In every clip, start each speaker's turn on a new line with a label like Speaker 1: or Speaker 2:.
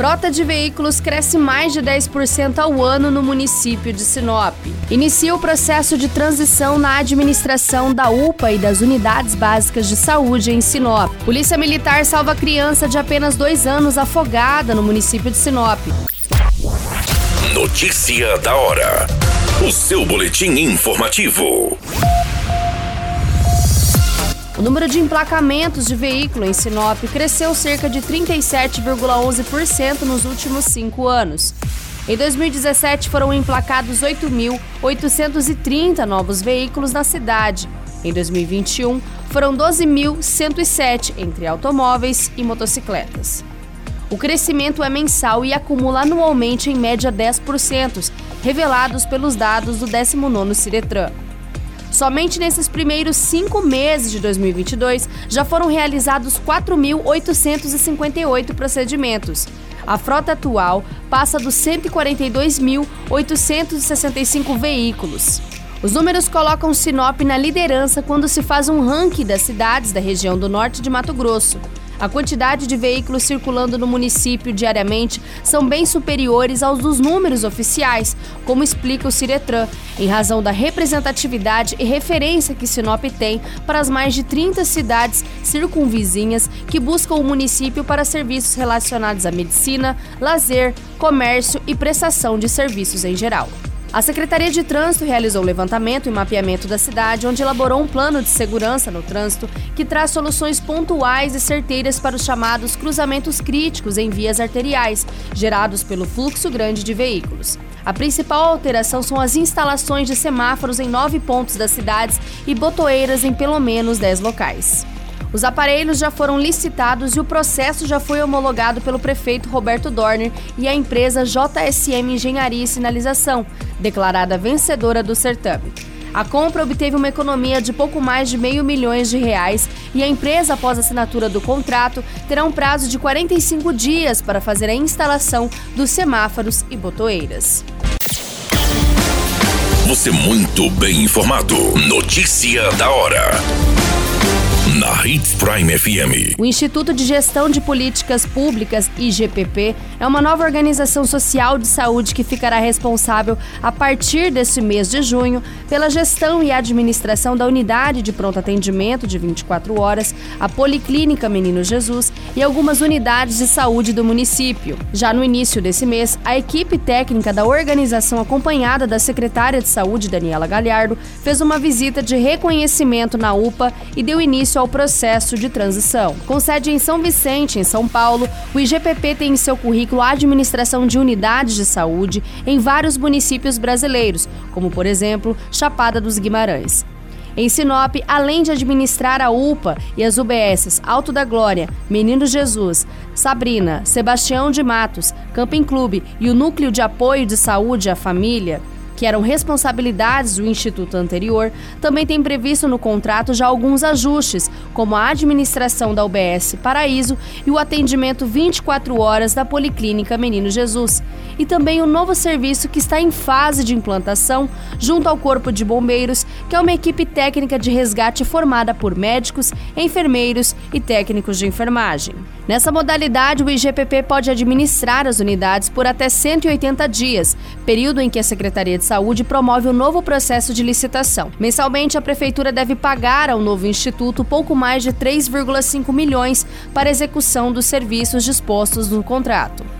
Speaker 1: Frota de veículos cresce mais de 10% ao ano no município de Sinop. Inicia o processo de transição na administração da UPA e das unidades básicas de saúde em Sinop. Polícia Militar salva criança de apenas dois anos afogada no município de Sinop.
Speaker 2: Notícia da hora. O seu boletim informativo.
Speaker 1: O número de emplacamentos de veículo em Sinop cresceu cerca de 37,11% nos últimos cinco anos. Em 2017, foram emplacados 8.830 novos veículos na cidade. Em 2021, foram 12.107 entre automóveis e motocicletas. O crescimento é mensal e acumula anualmente em média 10%, revelados pelos dados do 19º Ciretran. Somente nesses primeiros cinco meses de 2022 já foram realizados 4.858 procedimentos. A frota atual passa dos 142.865 veículos. Os números colocam Sinop na liderança quando se faz um ranking das cidades da região do norte de Mato Grosso. A quantidade de veículos circulando no município diariamente são bem superiores aos dos números oficiais, como explica o Ciretran, em razão da representatividade e referência que Sinop tem para as mais de 30 cidades circunvizinhas que buscam o município para serviços relacionados à medicina, lazer, comércio e prestação de serviços em geral. A Secretaria de Trânsito realizou levantamento e mapeamento da cidade, onde elaborou um plano de segurança no trânsito que traz soluções pontuais e certeiras para os chamados cruzamentos críticos em vias arteriais, gerados pelo fluxo grande de veículos. A principal alteração são as instalações de semáforos em nove pontos das cidades e botoeiras em pelo menos dez locais. Os aparelhos já foram licitados e o processo já foi homologado pelo prefeito Roberto Dorner e a empresa JSM Engenharia e Sinalização, declarada vencedora do certame. A compra obteve uma economia de pouco mais de meio milhões de reais e a empresa, após a assinatura do contrato, terá um prazo de 45 dias para fazer a instalação dos semáforos e botoeiras.
Speaker 2: Você muito bem informado. Notícia da hora Hits Prime FM.
Speaker 1: O Instituto de Gestão de Políticas Públicas, IGPP, é uma nova organização social de saúde que ficará responsável, a partir deste mês de junho, pela gestão e administração da unidade de pronto atendimento de 24 horas, a Policlínica Menino Jesus e algumas unidades de saúde do município. Já no início desse mês, a equipe técnica da organização, acompanhada da secretária de Saúde, Daniela Galhardo, fez uma visita de reconhecimento na UPA e deu início ao processo de transição. Com sede em São Vicente, em São Paulo, o IGPP tem em seu currículo a administração de unidades de saúde em vários municípios brasileiros, como por exemplo Chapada dos Guimarães. Em Sinop, além de administrar a UPA e as UBSs Alto da Glória, Menino Jesus, Sabrina, Sebastião de Matos, Camping Clube e o Núcleo de Apoio de Saúde à Família, que eram responsabilidades do Instituto anterior, também tem previsto no contrato já alguns ajustes, como a administração da UBS Paraíso e o atendimento 24 horas da Policlínica Menino Jesus, e também o um novo serviço que está em fase de implantação junto ao Corpo de Bombeiros, que é uma equipe técnica de resgate formada por médicos, enfermeiros e técnicos de enfermagem. Nessa modalidade, o IGPP pode administrar as unidades por até 180 dias, período em que a Secretaria de Saúde promove o um novo processo de licitação. Mensalmente, a Prefeitura deve pagar ao novo instituto pouco mais de 3,5 milhões para execução dos serviços dispostos no contrato.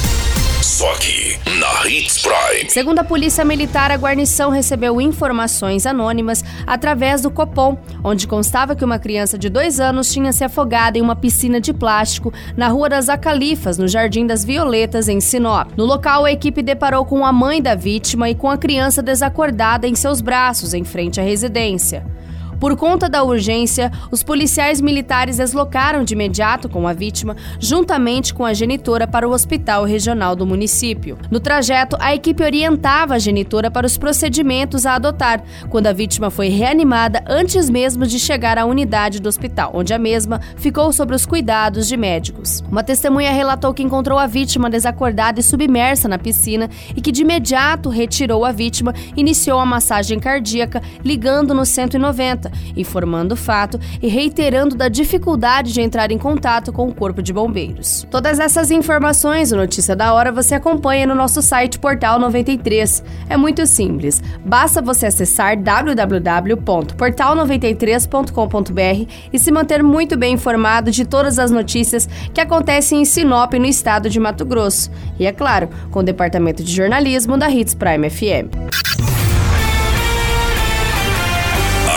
Speaker 2: Só aqui, na Hits Prime.
Speaker 1: Segundo a Polícia Militar, a guarnição recebeu informações anônimas através do Copom, onde constava que uma criança de dois anos tinha se afogado em uma piscina de plástico na Rua das Acalifas, no Jardim das Violetas, em Sinop. No local, a equipe deparou com a mãe da vítima e com a criança desacordada em seus braços, em frente à residência. Por conta da urgência, os policiais militares deslocaram de imediato com a vítima, juntamente com a genitora, para o hospital regional do município. No trajeto, a equipe orientava a genitora para os procedimentos a adotar, quando a vítima foi reanimada antes mesmo de chegar à unidade do hospital, onde a mesma ficou sob os cuidados de médicos. Uma testemunha relatou que encontrou a vítima desacordada e submersa na piscina e que de imediato retirou a vítima, iniciou a massagem cardíaca, ligando no 190 informando o fato e reiterando da dificuldade de entrar em contato com o Corpo de Bombeiros. Todas essas informações, o Notícia da Hora, você acompanha no nosso site Portal 93. É muito simples, basta você acessar www.portal93.com.br e se manter muito bem informado de todas as notícias que acontecem em Sinop, no estado de Mato Grosso. E é claro, com o departamento de jornalismo da Hits Prime FM.